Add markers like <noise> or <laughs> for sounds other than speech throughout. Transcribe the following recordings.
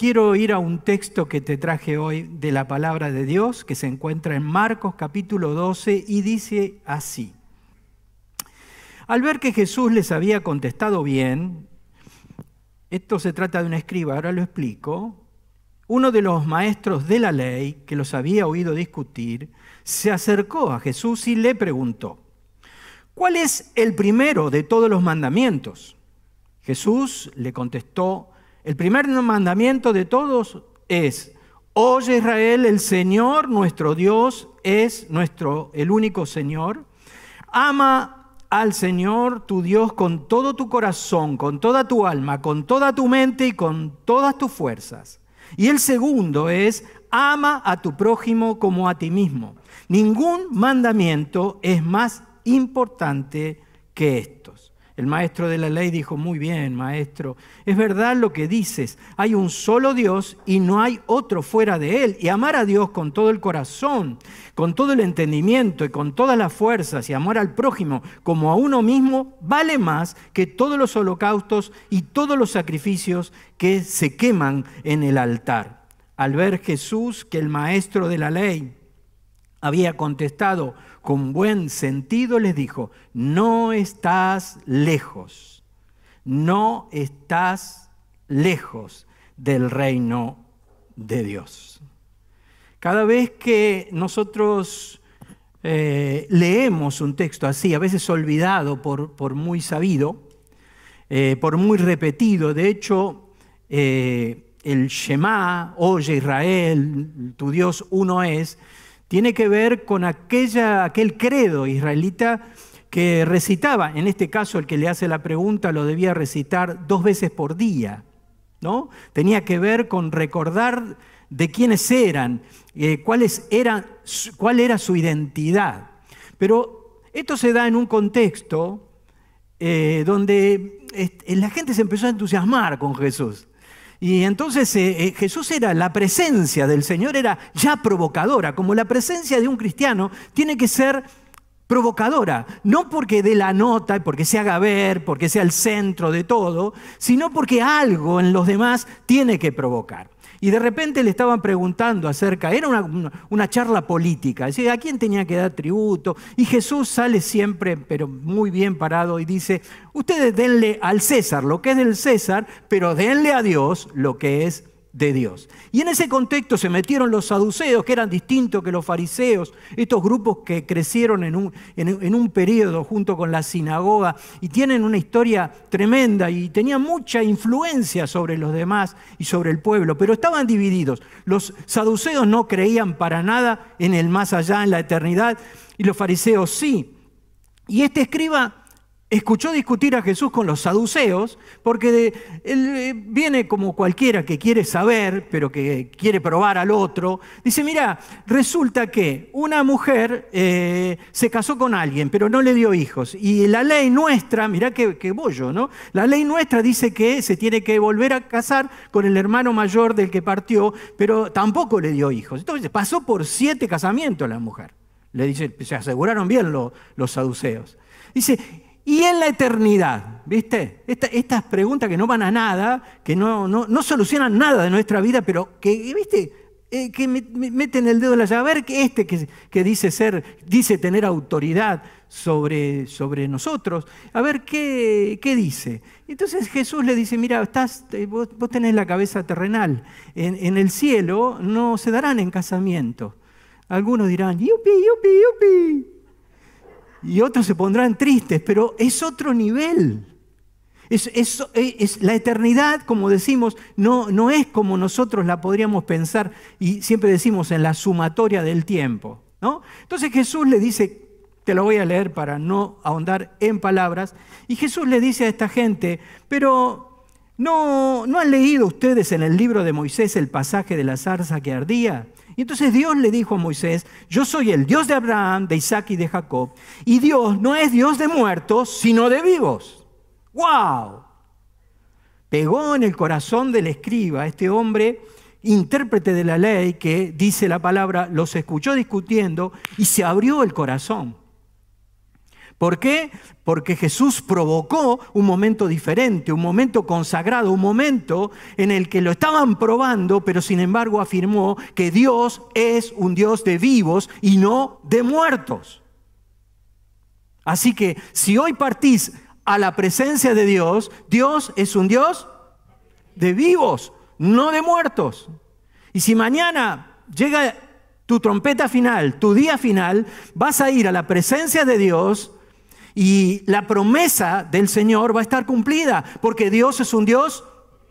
quiero ir a un texto que te traje hoy de la palabra de Dios, que se encuentra en Marcos capítulo 12 y dice así. Al ver que Jesús les había contestado bien, esto se trata de un escriba, ahora lo explico, uno de los maestros de la ley, que los había oído discutir, se acercó a Jesús y le preguntó, ¿cuál es el primero de todos los mandamientos? Jesús le contestó, el primer mandamiento de todos es, oye Israel, el Señor nuestro Dios es nuestro, el único Señor. Ama al Señor tu Dios con todo tu corazón, con toda tu alma, con toda tu mente y con todas tus fuerzas. Y el segundo es, ama a tu prójimo como a ti mismo. Ningún mandamiento es más importante que estos. El maestro de la ley dijo, muy bien, maestro, es verdad lo que dices, hay un solo Dios y no hay otro fuera de él. Y amar a Dios con todo el corazón, con todo el entendimiento y con todas las fuerzas y amar al prójimo como a uno mismo, vale más que todos los holocaustos y todos los sacrificios que se queman en el altar. Al ver Jesús que el maestro de la ley había contestado, con buen sentido les dijo, no estás lejos, no estás lejos del reino de Dios. Cada vez que nosotros eh, leemos un texto así, a veces olvidado por, muy sabido, eh, por muy repetido, de hecho, eh, el Shema, oye Israel, tu Dios uno es, tiene que ver con aquella, aquel credo israelita que recitaba, en este caso el que le hace la pregunta lo debía recitar dos veces por día, ¿no? Tenía que ver con recordar de quiénes eran, eh, cuáles cuál era su identidad. Pero esto se da en un contexto eh, donde la gente se empezó a entusiasmar con Jesús. Y entonces eh, eh, Jesús era, la presencia del Señor era ya provocadora, como la presencia de un cristiano tiene que ser provocadora, no porque dé la nota, porque se haga ver, porque sea el centro de todo, sino porque algo en los demás tiene que provocar. Y de repente le estaban preguntando acerca, era una, charla política, ¿a quién tenía que dar tributo? Y Jesús sale siempre, pero muy bien parado, y dice, ustedes denle al César lo que es del César, pero denle a Dios lo que es de Dios. Y en ese contexto se metieron los saduceos, que eran distintos que los fariseos, estos grupos que crecieron en un, en, un periodo junto con la sinagoga y tienen una historia tremenda y tenían mucha influencia sobre los demás y sobre el pueblo, pero estaban divididos. Los saduceos no creían para nada en el más allá, en la eternidad, y los fariseos sí. Y este escriba escuchó discutir a Jesús con los saduceos, porque él eh, viene como cualquiera que quiere saber, pero que quiere probar al otro. Dice, mira, resulta que una mujer eh, se casó con alguien, pero no le dio hijos. Y la ley nuestra, mira qué, qué bollo, ¿no? La ley nuestra dice que se tiene que volver a casar con el hermano mayor del que partió, pero tampoco le dio hijos. Entonces pasó por siete casamientos la mujer. Le dice, se aseguraron bien los saduceos. Dice, y en la eternidad, ¿viste? estas preguntas que no van a nada, que no, no, solucionan nada de nuestra vida, pero que, ¿viste? Eh, que meten el dedo en la llave. A ver que este que, dice ser, dice tener autoridad sobre, sobre nosotros, a ver qué, qué dice. Entonces Jesús le dice, mira, estás, eh, vos, tenés la cabeza terrenal, en, en, el cielo no se darán en casamiento. Algunos dirán, yupi, yupi, yupi y otros se pondrán tristes, pero es otro nivel. Es, es, la eternidad, como decimos, no, no es como nosotros la podríamos pensar y siempre decimos en la sumatoria del tiempo. ¿no? Entonces Jesús le dice, te lo voy a leer para no ahondar en palabras, y Jesús le dice a esta gente, pero ¿no, ¿no han leído ustedes en el libro de Moisés el pasaje de la zarza que ardía? Y entonces Dios le dijo a Moisés, yo soy el Dios de Abraham, de Isaac y de Jacob. Y Dios no es Dios de muertos, sino de vivos. ¡Wow! Pegó en el corazón del escriba, este hombre, intérprete de la ley, que dice la palabra, los escuchó discutiendo y se abrió el corazón. ¿Por qué? Porque Jesús provocó un momento diferente, un momento consagrado, un momento en el que lo estaban probando, pero sin embargo afirmó que Dios es un Dios de vivos y no de muertos. Así que si hoy partís a la presencia de Dios, Dios es un Dios de vivos, no de muertos. Y si mañana llega tu trompeta final, tu día final, vas a ir a la presencia de Dios y la promesa del Señor va a estar cumplida, porque Dios es un Dios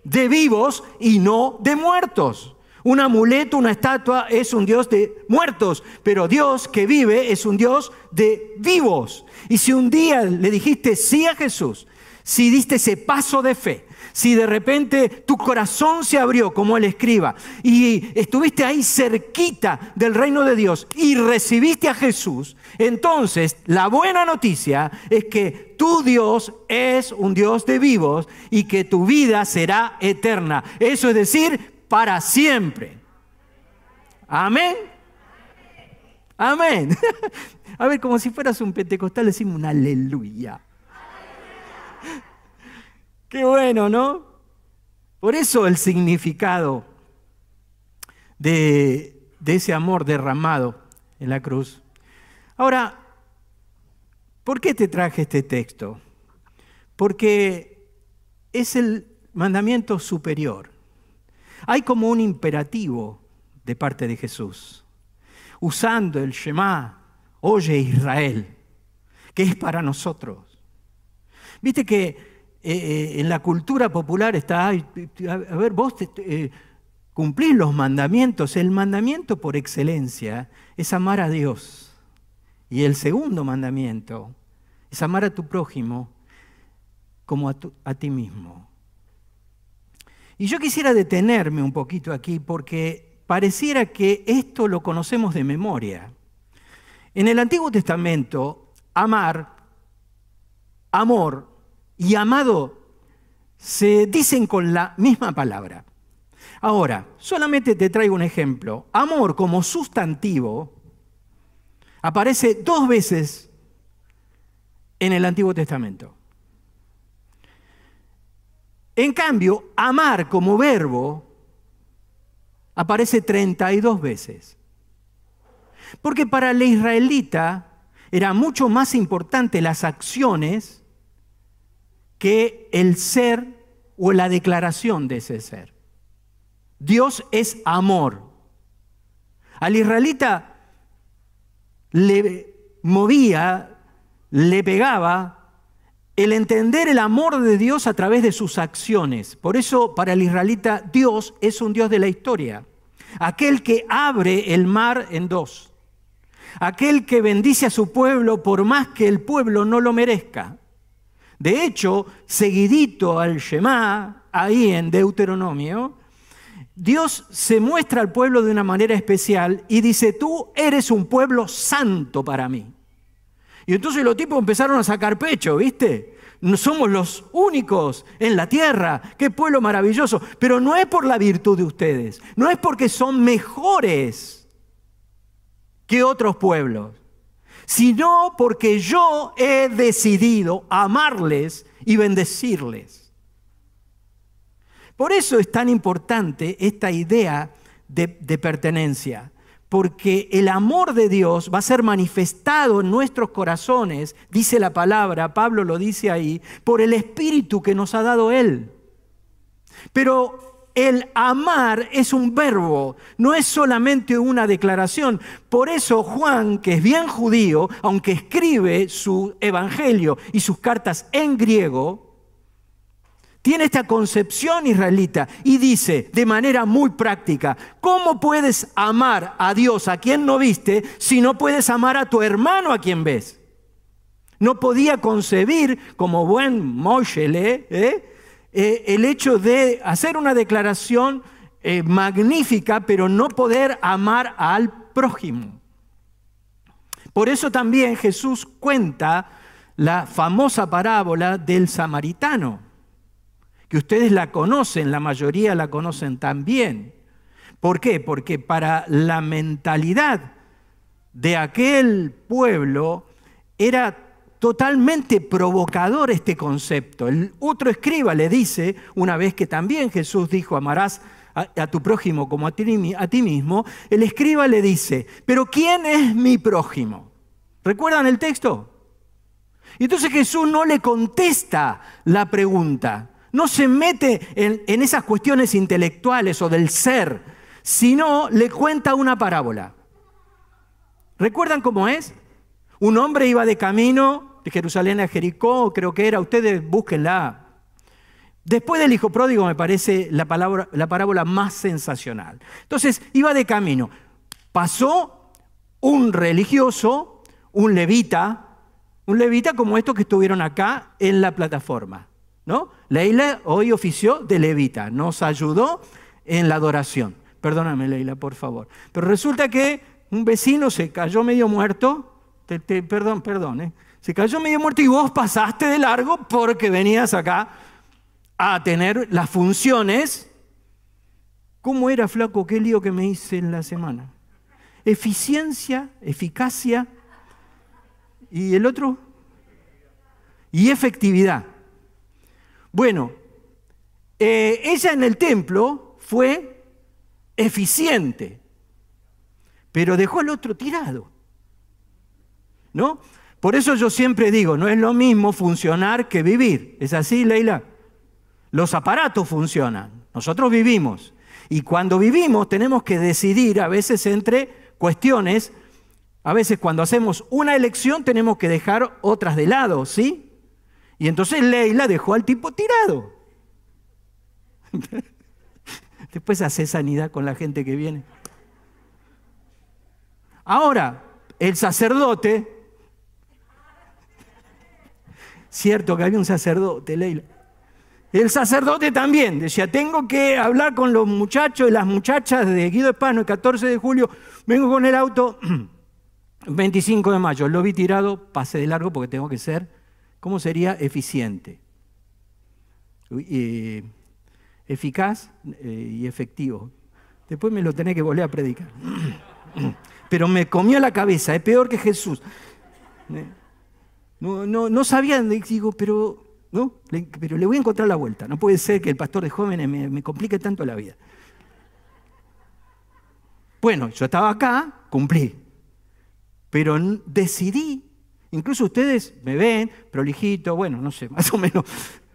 de vivos y no de muertos. Un amuleto, una estatua es un Dios de muertos, pero Dios que vive es un Dios de vivos. Y si un día le dijiste sí a Jesús, si diste ese paso de fe, si de repente tu corazón se abrió como el escriba y estuviste ahí cerquita del reino de Dios y recibiste a Jesús, entonces la buena noticia es que tu Dios es un Dios de vivos y que tu vida será eterna. Eso es decir, para siempre. Amén. Amén. <laughs> A ver, como si fueras un pentecostal, decimos un aleluya. Qué bueno, ¿no? Por eso el significado de, ese amor derramado en la cruz. Ahora, ¿por qué te traje este texto? Porque es el mandamiento superior. Hay como un imperativo de parte de Jesús, usando el Shema, oye Israel, que es para nosotros. Viste que eh, eh, en la cultura popular está, a ver, vos eh, cumplís los mandamientos. El mandamiento por excelencia es amar a Dios. Y el segundo mandamiento es amar a tu prójimo como a, a ti mismo. Y yo quisiera detenerme un poquito aquí porque pareciera que esto lo conocemos de memoria. En el Antiguo Testamento, amar, amor, y amado se dicen con la misma palabra. Ahora, solamente te traigo un ejemplo. Amor como sustantivo aparece dos veces en el Antiguo Testamento. En cambio, amar como verbo aparece 32 veces. Porque para la israelita era mucho más importante las acciones que el ser o la declaración de ese ser. Dios es amor. Al israelita le movía, le pegaba el entender el amor de Dios a través de sus acciones. Por eso para el israelita Dios es un Dios de la historia. Aquel que abre el mar en dos. Aquel que bendice a su pueblo por más que el pueblo no lo merezca. De hecho, seguidito al Shema, ahí en Deuteronomio, Dios se muestra al pueblo de una manera especial y dice, tú eres un pueblo santo para mí. Y entonces los tipos empezaron a sacar pecho, ¿viste? Somos los únicos en la tierra, qué pueblo maravilloso. Pero no es por la virtud de ustedes, no es porque son mejores que otros pueblos sino porque yo he decidido amarles y bendecirles. Por eso es tan importante esta idea de, pertenencia, porque el amor de Dios va a ser manifestado en nuestros corazones, dice la palabra, Pablo lo dice ahí, por el Espíritu que nos ha dado Él. Pero el amar es un verbo, no es solamente una declaración. Por eso Juan, que es bien judío, aunque escribe su evangelio y sus cartas en griego, tiene esta concepción israelita y dice de manera muy práctica, ¿cómo puedes amar a Dios a quien no viste si no puedes amar a tu hermano a quien ves? No podía concebir como buen Moshe, ¿eh? Eh, el hecho de hacer una declaración eh, magnífica, pero no poder amar al prójimo. Por eso también Jesús cuenta la famosa parábola del samaritano, que ustedes la conocen, la mayoría la conocen también. ¿Por qué? Porque para la mentalidad de aquel pueblo era totalmente provocador este concepto. El otro escriba le dice, una vez que también Jesús dijo, amarás a, tu prójimo como a ti, mismo, el escriba le dice, pero ¿quién es mi prójimo? ¿Recuerdan el texto? Y entonces Jesús no le contesta la pregunta, no se mete en, en esas cuestiones intelectuales o del ser, sino le cuenta una parábola. ¿Recuerdan cómo es? Un hombre iba de camino de Jerusalén a Jericó, creo que era, ustedes búsquenla. Después del hijo pródigo me parece la, palabra, la parábola más sensacional. Entonces, iba de camino. Pasó un religioso, un levita, un levita como estos que estuvieron acá en la plataforma. ¿no? Leila hoy ofició de levita, nos ayudó en la adoración. Perdóname, Leila, por favor. Pero resulta que un vecino se cayó medio muerto, perdón, perdón, ¿eh? Se cayó medio muerto y vos pasaste de largo porque venías acá a tener las funciones. ¿Cómo era, flaco? Qué lío que me hice en la semana. Eficiencia, eficacia y el otro. Y efectividad. Bueno, eh, ella en el templo fue eficiente, pero dejó al otro tirado. ¿No? Por eso yo siempre digo, no es lo mismo funcionar que vivir. ¿Es así, Leila? Los aparatos funcionan, nosotros vivimos. Y cuando vivimos tenemos que decidir a veces entre cuestiones, a veces cuando hacemos una elección tenemos que dejar otras de lado, ¿sí? Y entonces Leila dejó al tipo tirado. <laughs> Después hace sanidad con la gente que viene. Ahora, el sacerdote, cierto que había un sacerdote, Leila. El sacerdote también decía, tengo que hablar con los muchachos y las muchachas de Guido Espano el 14 de julio, vengo con el auto <clears throat> 25 de mayo, lo vi tirado, pasé de largo porque tengo que ser, ¿cómo sería? Eficiente. Eh, eficaz eh, y efectivo. Después me lo tenés que volver a predicar. <clears throat> Pero me comió la cabeza, es peor que Jesús. No, no, no sabía, digo, pero, ¿no? pero le voy a encontrar la vuelta. No puede ser que el pastor de jóvenes me, me complique tanto la vida. Bueno, yo estaba acá, cumplí. Pero decidí, incluso ustedes me ven, prolijito, bueno, no sé, <laughs> más o menos,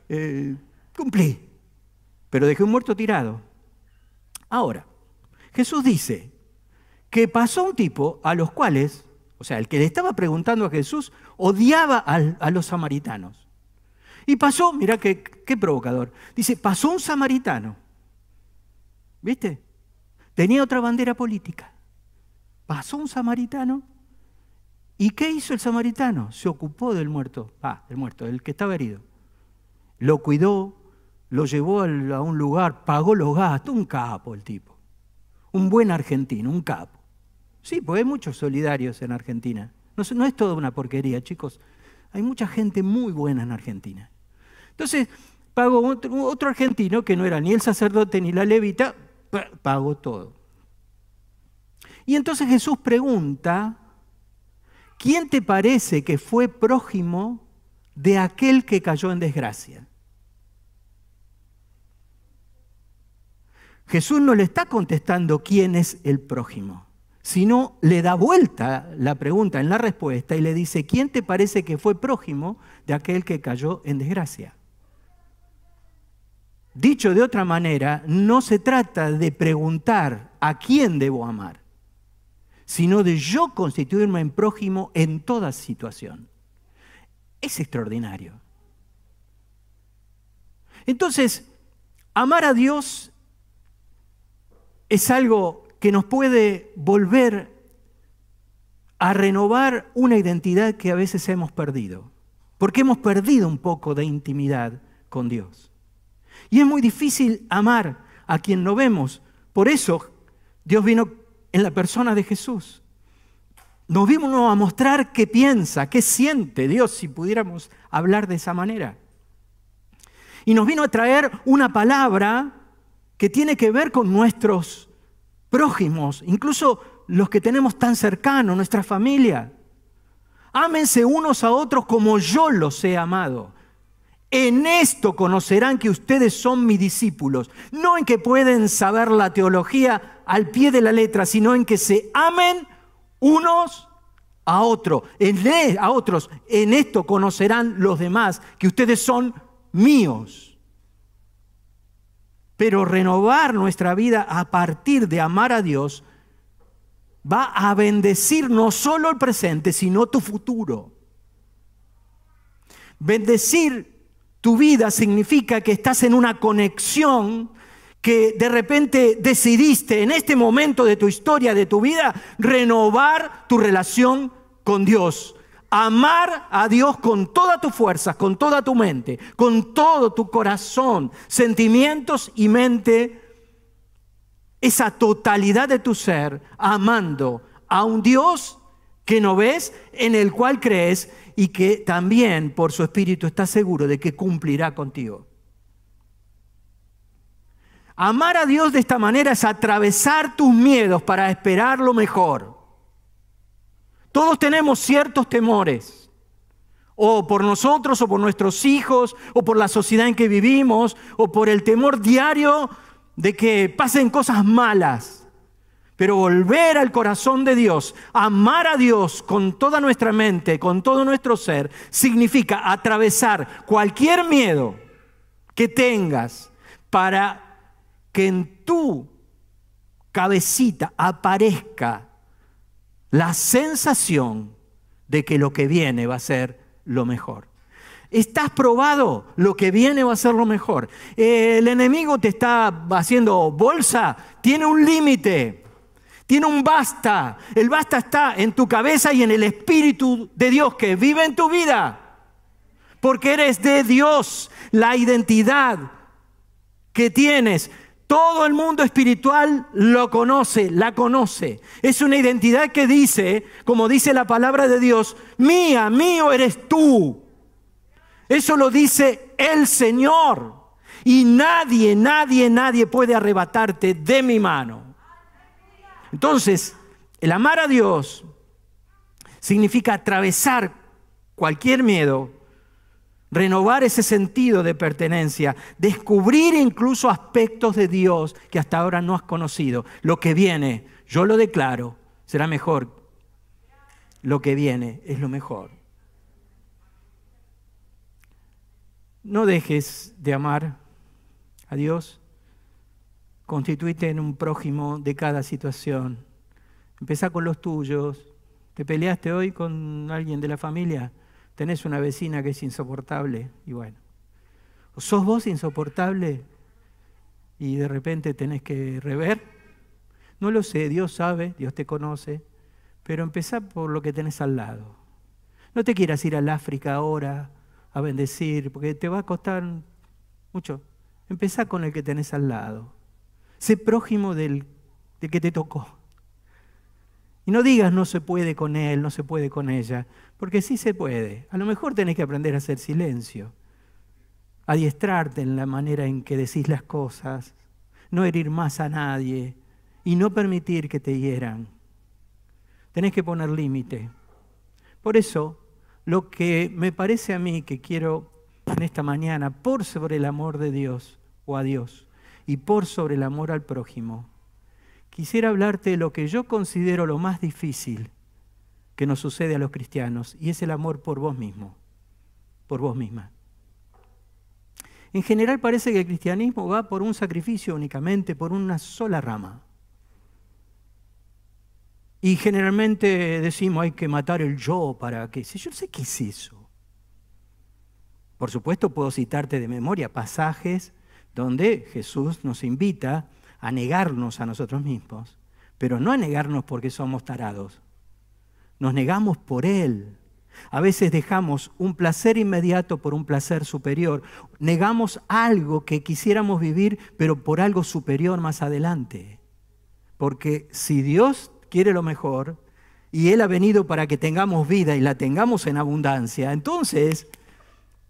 eh, cumplí pero dejé un muerto tirado. Ahora, Jesús dice que pasó un tipo a los cuales, o sea, el que le estaba preguntando a Jesús, odiaba a, los samaritanos. Y pasó, mira qué, qué provocador, dice, pasó un samaritano, ¿viste? Tenía otra bandera política. Pasó un samaritano ¿Y qué hizo el samaritano? Se ocupó del muerto, ah, del muerto, del que estaba herido. Lo cuidó, lo llevó a un lugar, pagó los gastos, un capo el tipo. Un buen argentino, un capo. Sí, pues hay muchos solidarios en Argentina. No, no es toda una porquería, chicos. Hay mucha gente muy buena en Argentina. Entonces, pagó otro, otro argentino que no era ni el sacerdote ni la levita, pagó todo. Y entonces Jesús pregunta, ¿quién te parece que fue prójimo de aquel que cayó en desgracia? Jesús no le está contestando quién es el prójimo, sino le da vuelta la pregunta en la respuesta y le dice, ¿quién te parece que fue prójimo de aquel que cayó en desgracia? Dicho de otra manera, no se trata de preguntar a quién debo amar, sino de yo constituirme en prójimo en toda situación. Es extraordinario. Entonces, amar a Dios es algo que nos puede volver a renovar una identidad que a veces hemos perdido, porque hemos perdido un poco de intimidad con Dios. Y es muy difícil amar a quien no vemos. Por eso Dios vino en la persona de Jesús. Nos vino a mostrar qué piensa, qué siente Dios, si pudiéramos hablar de esa manera. Y nos vino a traer una palabra que tiene que ver con nuestros prójimos, incluso los que tenemos tan cercanos, nuestra familia. Ámense unos a otros como yo los he amado. En esto conocerán que ustedes son mis discípulos, no en que pueden saber la teología al pie de la letra, sino en que se amen unos a otros. En, e, a otros. En esto conocerán los demás que ustedes son míos. Pero renovar nuestra vida a partir de amar a Dios va a bendecir no solo el presente, sino tu futuro. Bendecir tu vida significa que estás en una conexión que de repente decidiste en este momento de tu historia, de tu vida, renovar tu relación con Dios. Amar a Dios con todas tus fuerzas, con toda tu mente, con todo tu corazón, sentimientos y mente esa totalidad de tu ser amando a un Dios que no ves, en el cual crees y que también por su espíritu estás seguro de que cumplirá contigo. Amar a Dios de esta manera es atravesar tus miedos para esperar lo mejor. Todos tenemos ciertos temores, o por nosotros, o por nuestros hijos, o por la sociedad en que vivimos, o por el temor diario de que pasen cosas malas. Pero volver al corazón de Dios, amar a Dios con toda nuestra mente, con todo nuestro ser, significa atravesar cualquier miedo que tengas para que en tu cabecita aparezca la sensación de que lo que viene va a ser lo mejor. Estás probado, lo que viene va a ser lo mejor. El enemigo te está haciendo bolsa, tiene un límite, tiene un basta. El basta está en tu cabeza y en el Espíritu de Dios que vive en tu vida. Porque eres de Dios, la identidad que tienes. Todo el mundo espiritual lo conoce, la conoce. Es una identidad que dice, como dice la palabra de Dios, mía, mío eres tú. Eso lo dice el Señor. Y nadie, nadie, nadie puede arrebatarte de mi mano. Entonces, el amar a Dios significa atravesar cualquier miedo, renovar ese sentido de pertenencia, descubrir incluso aspectos de Dios que hasta ahora no has conocido. Lo que viene, yo lo declaro, será mejor. Lo que viene es lo mejor. No dejes de amar a Dios. Constituite en un prójimo de cada situación. Empezá con los tuyos. ¿Te peleaste hoy con alguien de la familia? Tenés una vecina que es insoportable y bueno. ¿O sos vos insoportable y de repente tenés que rever? No lo sé, Dios sabe, Dios te conoce, pero empezá por lo que tenés al lado. No te quieras ir al África ahora a bendecir, porque te va a costar mucho. Empezá con el que tenés al lado. Sé prójimo del, del que te tocó. Y no digas no se puede con él, no se puede con ella, porque sí se puede. A lo mejor tenés que aprender a hacer silencio, adiestrarte en la manera en que decís las cosas, no herir más a nadie y no permitir que te hieran. Tenés que poner límite. Por eso, lo que me parece a mí que quiero en esta mañana, por sobre el amor de Dios o a Dios y por sobre el amor al prójimo, quisiera hablarte de lo que yo considero lo más difícil que nos sucede a los cristianos y es el amor por vos mismo, por vos misma. En general parece que el cristianismo va por un sacrificio únicamente, por una sola rama. Y generalmente decimos hay que matar el yo para que... Yo sé qué es eso. Por supuesto puedo citarte de memoria pasajes donde Jesús nos invita a negarnos a nosotros mismos, pero no a negarnos porque somos tarados. Nos negamos por Él. A veces dejamos un placer inmediato por un placer superior. Negamos algo que quisiéramos vivir, pero por algo superior más adelante. Porque si Dios quiere lo mejor y Él ha venido para que tengamos vida y la tengamos en abundancia, entonces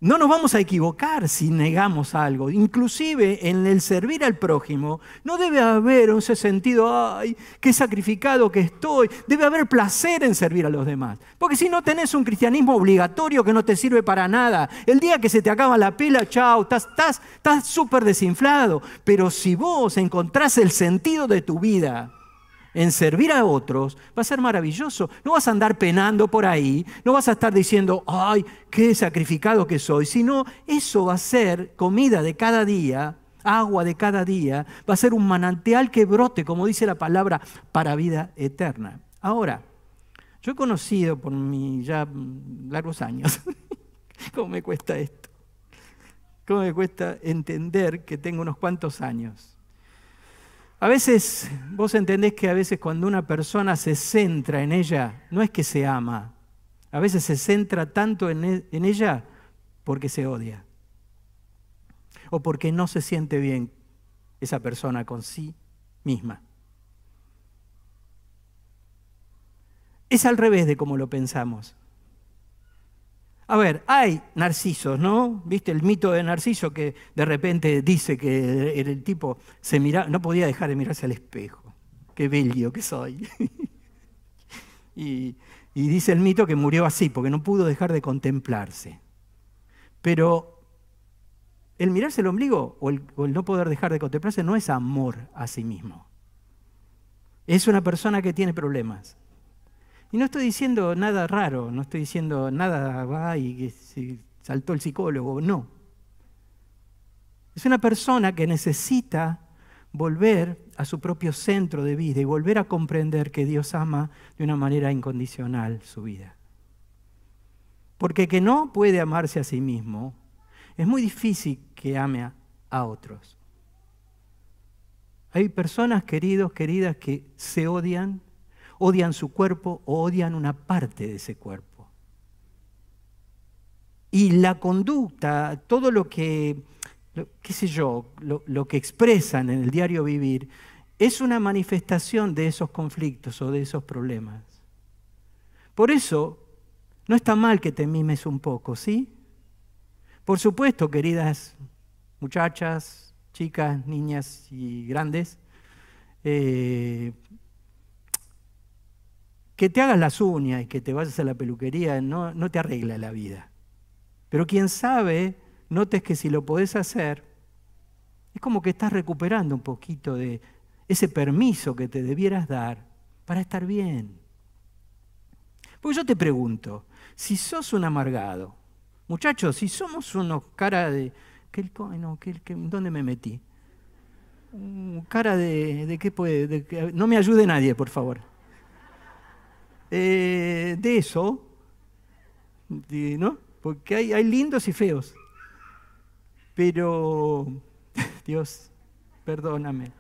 No nos vamos a equivocar si negamos algo. Inclusive en el servir al prójimo no debe haber ese sentido, ay, qué sacrificado que estoy. Debe haber placer en servir a los demás. Porque si no tenés un cristianismo obligatorio que no te sirve para nada, el día que se te acaba la pila, chao, estás súper estás, desinflado. Pero si vos encontrás el sentido de tu vida en servir a otros, va a ser maravilloso. No vas a andar penando por ahí, no vas a estar diciendo, ay, qué sacrificado que soy, sino eso va a ser comida de cada día, agua de cada día, va a ser un manantial que brote, como dice la palabra, para vida eterna. Ahora, yo he conocido por mis ya largos años, <laughs> ¿cómo me cuesta esto? ¿Cómo me cuesta entender que tengo unos cuantos años? A veces, vos entendés que a veces cuando una persona se centra en ella, no es que se ama, a veces se centra tanto en, e, ella porque se odia o porque no se siente bien esa persona con sí misma. Es al revés de como lo pensamos. A ver, hay narcisos, ¿no? ¿Viste el mito de Narciso que de repente dice que el tipo se mira, no podía dejar de mirarse al espejo? Qué bello que soy. <laughs> y, dice el mito que murió así, porque no pudo dejar de contemplarse. Pero el mirarse el ombligo o el no poder dejar de contemplarse no es amor a sí mismo. Es una persona que tiene problemas. Y no estoy diciendo nada raro, no estoy diciendo nada va y que se saltó el psicólogo, no. Es una persona que necesita volver a su propio centro de vida y volver a comprender que Dios ama de una manera incondicional su vida. Porque que no puede amarse a sí mismo, es muy difícil que ame a, otros. Hay personas, queridos, queridas, que se odian odian su cuerpo o odian una parte de ese cuerpo. Y la conducta, todo lo que, qué sé yo, lo, que expresan en el diario vivir, es una manifestación de esos conflictos o de esos problemas. Por eso, no está mal que te mimes un poco, ¿sí? Por supuesto, queridas muchachas, chicas, niñas y grandes, eh, que te hagas las uñas y que te vayas a la peluquería no, no te arregla la vida. Pero quien sabe, notes que si lo podés hacer, es como que estás recuperando un poquito de ese permiso que te debieras dar para estar bien. Porque yo te pregunto, si sos un amargado, muchachos, si somos unos cara de... ¿qué, no, ¿Dónde me metí? Cara de, de qué puede... no me ayude nadie, por favor. Eh, de eso, ¿no? Porque hay, hay lindos y feos. Pero, <laughs> Dios, perdóname.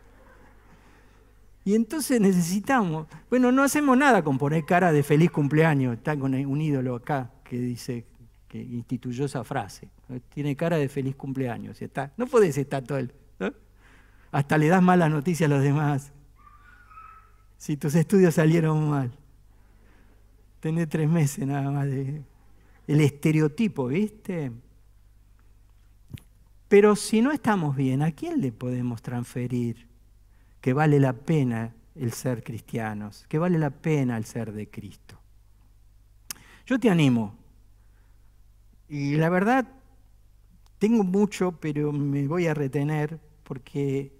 Y entonces necesitamos, bueno, no hacemos nada con poner cara de feliz cumpleaños. Está con un ídolo acá que dice, que instituyó esa frase. Tiene cara de feliz cumpleaños. Está, no podés estar todo el. Hasta le das malas noticias a los demás. Si tus estudios salieron mal. Tener tres meses nada más de el estereotipo, ¿viste? Pero si no estamos bien, ¿a quién le podemos transferir que vale la pena el ser cristianos, que vale la pena el ser de Cristo? Yo te animo. Y la verdad, tengo mucho, pero me voy a retener porque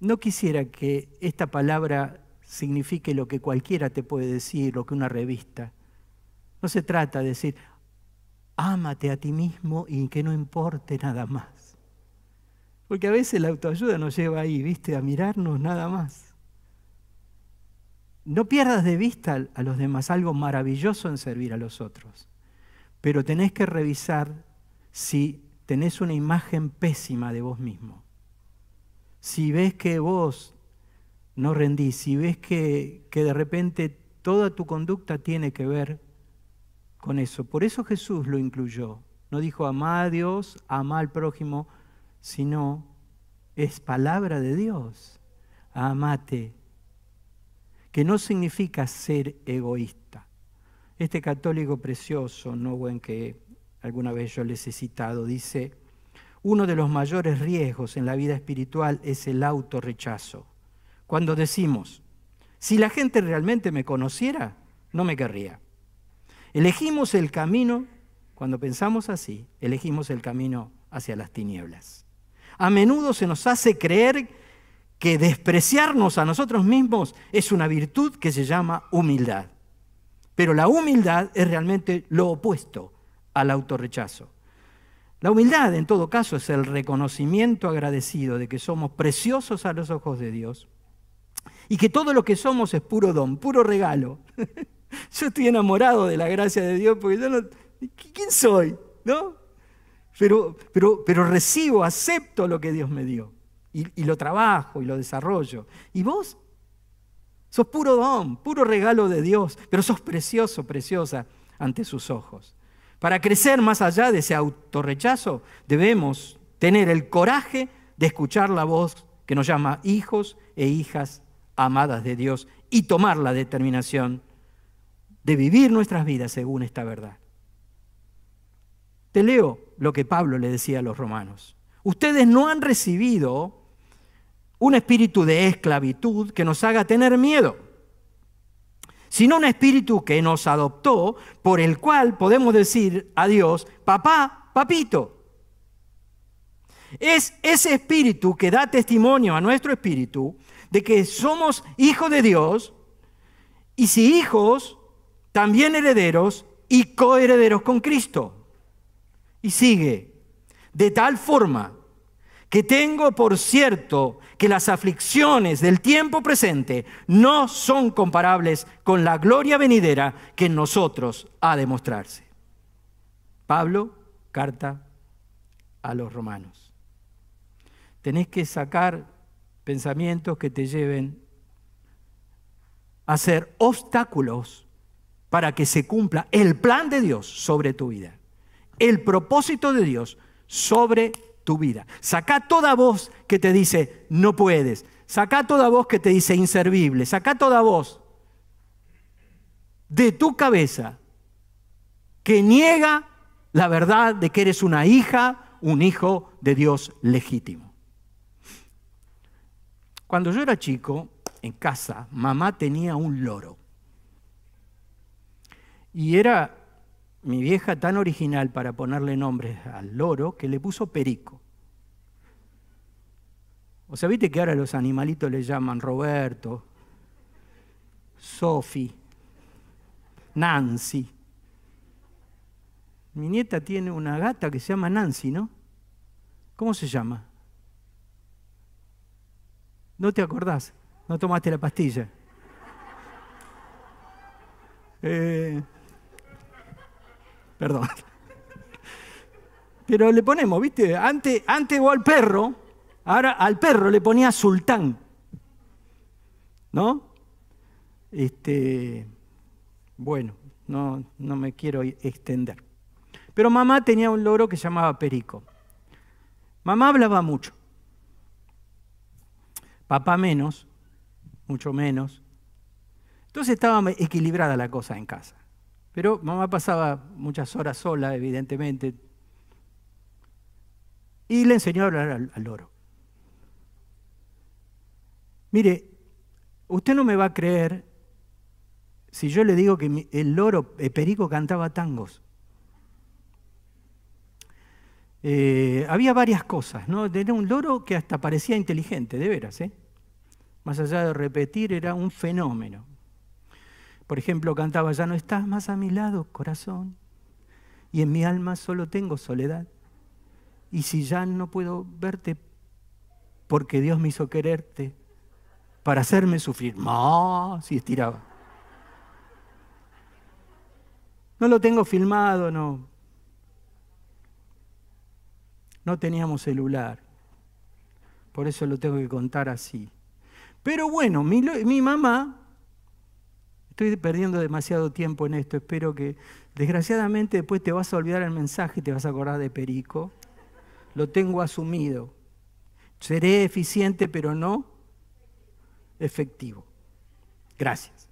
No quisiera que esta palabra signifique lo que cualquiera te puede decir, lo que una revista. No se trata de decir, ámate a ti mismo y que no importe nada más. Porque a veces la autoayuda nos lleva ahí, viste, a mirarnos nada más. No pierdas de vista a los demás algo maravilloso en servir a los otros, pero tenés que revisar si tenés una imagen pésima de vos mismo si ves que vos no rendís, si ves que, que de repente toda tu conducta tiene que ver con eso. Por eso Jesús lo incluyó. No dijo ama a Dios, ama al prójimo, sino es palabra de Dios. Amate, que no significa ser egoísta. Este católico precioso, no buen que alguna vez yo les he citado, dice, uno de los mayores riesgos en la vida espiritual es el autorrechazo. Cuando decimos, si la gente realmente me conociera, no me querría. Elegimos el camino, cuando pensamos así, elegimos el camino hacia las tinieblas. A menudo se nos hace creer que despreciarnos a nosotros mismos es una virtud que se llama humildad. Pero la humildad es realmente lo opuesto al autorrechazo. La humildad, en todo caso, es el reconocimiento agradecido de que somos preciosos a los ojos de Dios y que todo lo que somos es puro don, puro regalo. <laughs> yo estoy enamorado de la gracia de Dios porque yo no... ¿Quién soy? ¿No? Pero, pero, pero recibo, acepto lo que Dios me dio y, y lo trabajo y lo desarrollo. ¿Y vos? Sos puro don, puro regalo de Dios, pero sos precioso, preciosa ante sus ojos. Para crecer más allá de ese autorrechazo, debemos tener el coraje de escuchar la voz que nos llama hijos e hijas amadas de Dios y tomar la determinación de vivir nuestras vidas según esta verdad. Te leo lo que Pablo le decía a los romanos. Ustedes no han recibido un espíritu de esclavitud que nos haga tener miedo, sino un espíritu que nos adoptó, por el cual podemos decir a Dios, papá, papito. Es ese espíritu que da testimonio a nuestro espíritu de que somos hijos de Dios y si hijos, también herederos y coherederos con Cristo. Y sigue, de tal forma que tengo por cierto que las aflicciones del tiempo presente no son comparables con la gloria venidera que en nosotros ha de mostrarse. Pablo, carta a los romanos. Tenés que sacar pensamientos que te lleven a ser obstáculos para que se cumpla el plan de Dios sobre tu vida, el propósito de Dios sobre tu vida. Saca toda voz que te dice no puedes. Saca toda voz que te dice inservible. Saca toda voz de tu cabeza que niega la verdad de que eres una hija, un hijo de Dios legítimo. Cuando yo era chico, en casa, mamá tenía un loro. Y era mi vieja tan original para ponerle nombres al loro que le puso Perico. O sea, que ahora los animalitos le llaman Roberto, Sophie, Nancy. Mi nieta tiene una gata que se llama Nancy, ¿no? ¿Cómo se llama? ¿No te acordás? ¿No tomaste la pastilla? Eh, Perdón. Pero le ponemos, ¿viste? Antes, antes o al perro, ahora al perro le ponía sultán. ¿No? Este, bueno, no, no me quiero extender. Pero mamá tenía un loro que llamaba Perico. Mamá hablaba mucho. Papá menos, mucho menos. Entonces estaba equilibrada la cosa en casa. Pero mamá pasaba muchas horas sola, evidentemente, y le enseñó a hablar al, loro. Mire, usted no me va a creer si yo le digo que el loro el Perico cantaba tangos. Eh, había varias cosas, ¿no? Era un loro que hasta parecía inteligente, de veras, ¿eh? Más allá de repetir, era un fenómeno. Por ejemplo, cantaba, ya no estás más a mi lado, corazón, y en mi alma solo tengo soledad. Y si ya no puedo verte, porque Dios me hizo quererte, para hacerme sufrir, más, y estiraba. No lo tengo filmado, no. No teníamos celular. Por eso lo tengo que contar así. Pero bueno, mi, mi mamá Estoy perdiendo demasiado tiempo en esto. Espero que, desgraciadamente, después te vas a olvidar el mensaje y te vas a acordar de Perico. Lo tengo asumido. Seré eficiente, pero no efectivo. Gracias.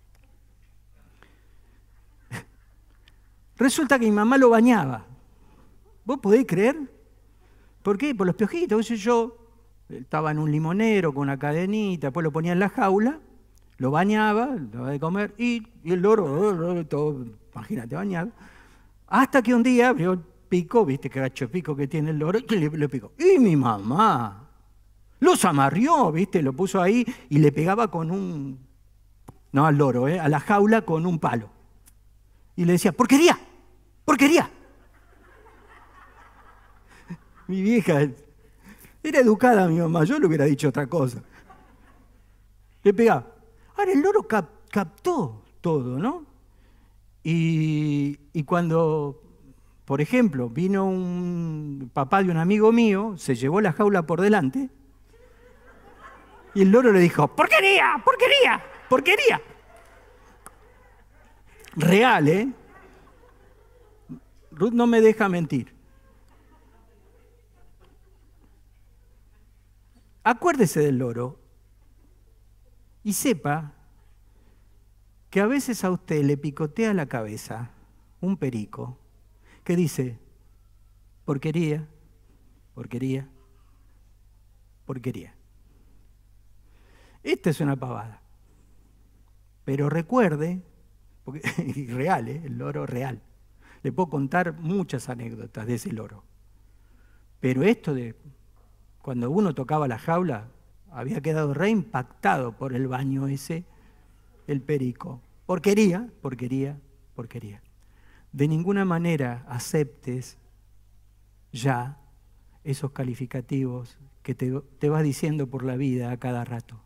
Resulta que mi mamá lo bañaba. ¿Vos podéis creer? ¿Por qué? Por los piojitos. Yo estaba en un limonero con una cadenita, después lo ponía en la jaula, lo bañaba, lo daba de comer y, el loro, todo, imagínate, bañado. Hasta que un día abrió el pico, viste que gacho pico que tiene el loro, y le, le picó. Y mi mamá los amarrió, viste, lo puso ahí y le pegaba con un, no al loro, ¿eh? a la jaula con un palo. Y le decía, porquería, porquería. <laughs> Mi vieja era educada mi mamá, yo le hubiera dicho otra cosa. Le pegaba. Ahora el loro captó todo, ¿no? Y, y, cuando, por ejemplo, vino un papá de un amigo mío, se llevó la jaula por delante, y el loro le dijo, porquería, porquería, porquería. Real, ¿eh? Ruth no me deja mentir. Acuérdese del loro y sepa que a veces a usted le picotea la cabeza un perico que dice, porquería, porquería, porquería. Esta es una pavada. Pero recuerde, porque <laughs> real, ¿eh? el loro real. Le puedo contar muchas anécdotas de ese loro. Pero esto de cuando uno tocaba la jaula, había quedado reimpactado por el baño ese, el perico. Porquería, porquería, porquería. De ninguna manera aceptes ya esos calificativos que te, te vas diciendo por la vida a cada rato.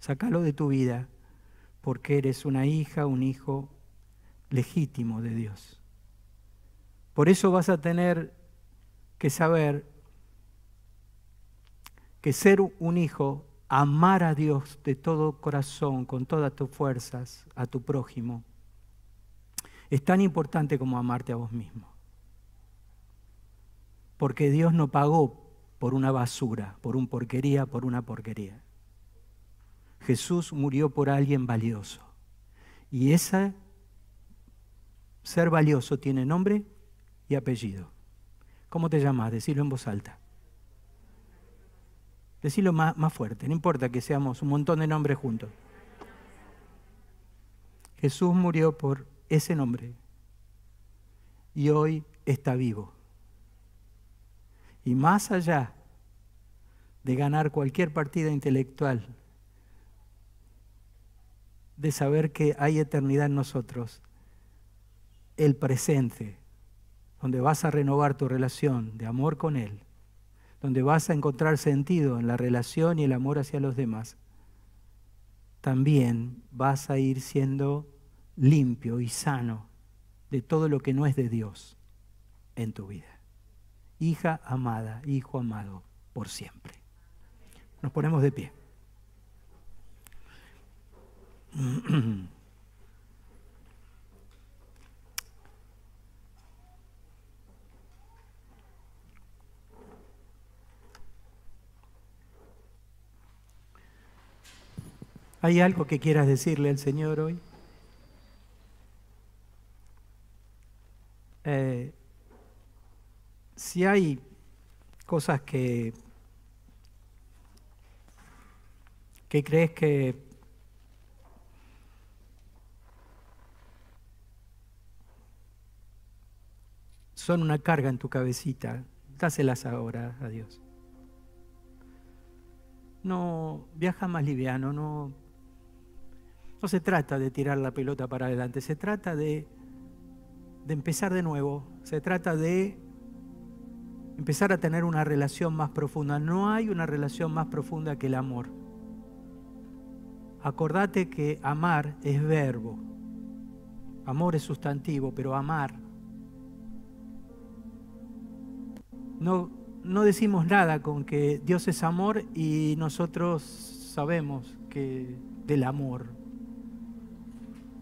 Sácalo de tu vida porque eres una hija, un hijo legítimo de Dios. Por eso vas a tener que saber que ser un hijo, amar a Dios de todo corazón, con todas tus fuerzas, a tu prójimo, es tan importante como amarte a vos mismo. Porque Dios no pagó por una basura, por un porquería, por una porquería. Jesús murió por alguien valioso. Y ese ser valioso tiene nombre y apellido. ¿Cómo te llamas? Decirlo en voz alta. Decirlo más, más fuerte, no importa que seamos un montón de nombres juntos. Jesús murió por ese nombre y hoy está vivo. Y más allá de ganar cualquier partida intelectual, de saber que hay eternidad en nosotros, el presente, donde vas a renovar tu relación de amor con Él, donde vas a encontrar sentido en la relación y el amor hacia los demás, también vas a ir siendo limpio y sano de todo lo que no es de Dios en tu vida. Hija amada, hijo amado, por siempre. Nos ponemos de pie. <clears throat> ¿Hay algo que quieras decirle al Señor hoy? Eh, si hay cosas que, que crees que son una carga en tu cabecita, dáselas ahora a Dios. No, viaja más liviano, no, no se trata de tirar la pelota para adelante, se trata de, de empezar de nuevo, se trata de empezar a tener una relación más profunda. No hay una relación más profunda que el amor. Acordate que amar es verbo, amor es sustantivo, pero amar. No, no decimos nada con que Dios es amor y nosotros sabemos que del amor.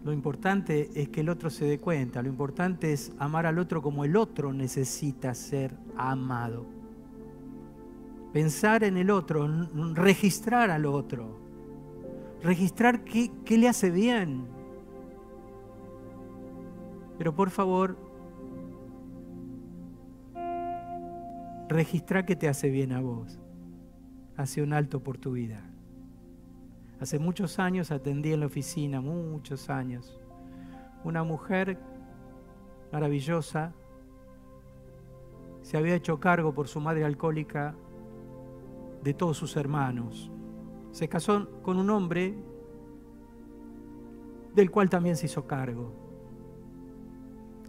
Lo importante es que el otro se dé cuenta, lo importante es amar al otro como el otro necesita ser amado. Pensar en el otro, registrar al otro, registrar qué, qué le hace bien. Pero por favor, registra que te hace bien a vos. Hace un alto por tu vida. Hace muchos años atendí en la oficina, muchos años. Una mujer maravillosa se había hecho cargo por su madre alcohólica de todos sus hermanos. Se casó con un hombre del cual también se hizo cargo.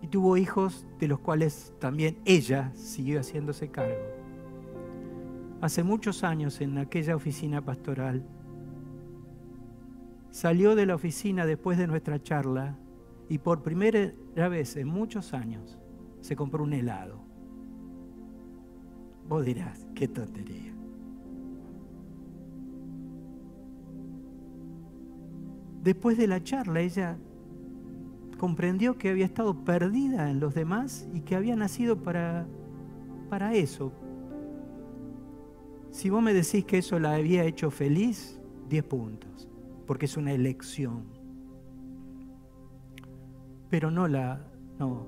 Y tuvo hijos de los cuales también ella siguió haciéndose cargo. Hace muchos años en aquella oficina pastoral, salió de la oficina después de nuestra charla y por primera vez en muchos años se compró un helado. Vos dirás, qué tontería. Después de la charla, ella comprendió que había estado perdida en los demás y que había nacido para, para eso. Si vos me decís que eso la había hecho feliz, 10 puntos, porque es una elección. Pero no la, no.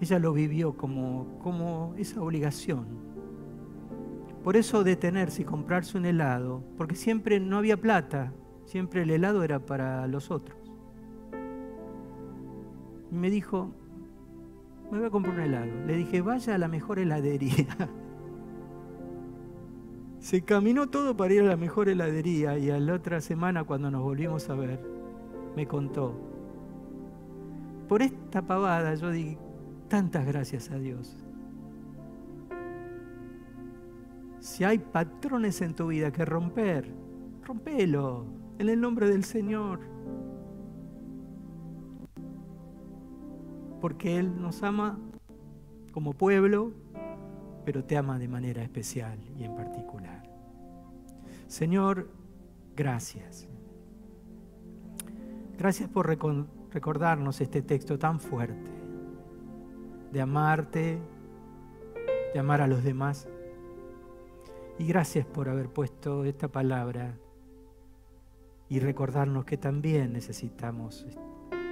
Ella lo vivió como, como esa obligación. Por eso detenerse y comprarse un helado, porque siempre no había plata, Siempre el helado era para los otros. Y me dijo, me voy a comprar un helado. Le dije, vaya a la mejor heladería. <laughs> Se caminó todo para ir a la mejor heladería y a la otra semana cuando nos volvimos a ver, me contó. Por esta pavada yo di tantas gracias a Dios. Si hay patrones en tu vida que romper, rompelo en el nombre del Señor. Porque Él nos ama como pueblo, pero te ama de manera especial y en particular. Señor, gracias. Gracias por recordarnos este texto tan fuerte, de amarte, de amar a los demás. Y gracias por haber puesto esta palabra y recordarnos que también necesitamos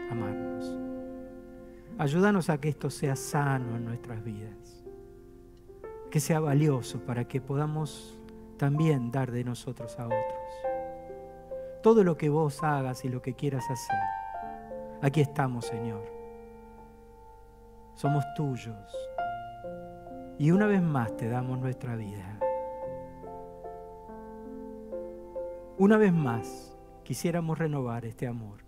amarnos. Ayúdanos a que esto sea sano en nuestras vidas, que sea valioso para que podamos también dar de nosotros a otros. Todo lo que vos hagas y lo que quieras hacer, aquí estamos, Señor. Somos tuyos. Y una vez más te damos nuestra vida. Una vez más quisiéramos renovar este amor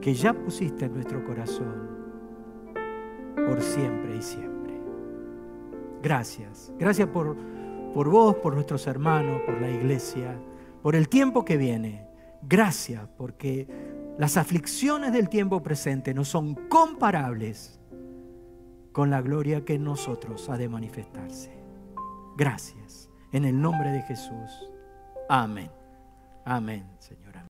que ya pusiste en nuestro corazón por siempre y siempre. Gracias. Gracias por, por vos, por nuestros hermanos, por la iglesia, por el tiempo que viene. Gracias porque las aflicciones del tiempo presente no son comparables con la gloria que en nosotros ha de manifestarse. Gracias. En el nombre de Jesús. Amén. Amén, Señor.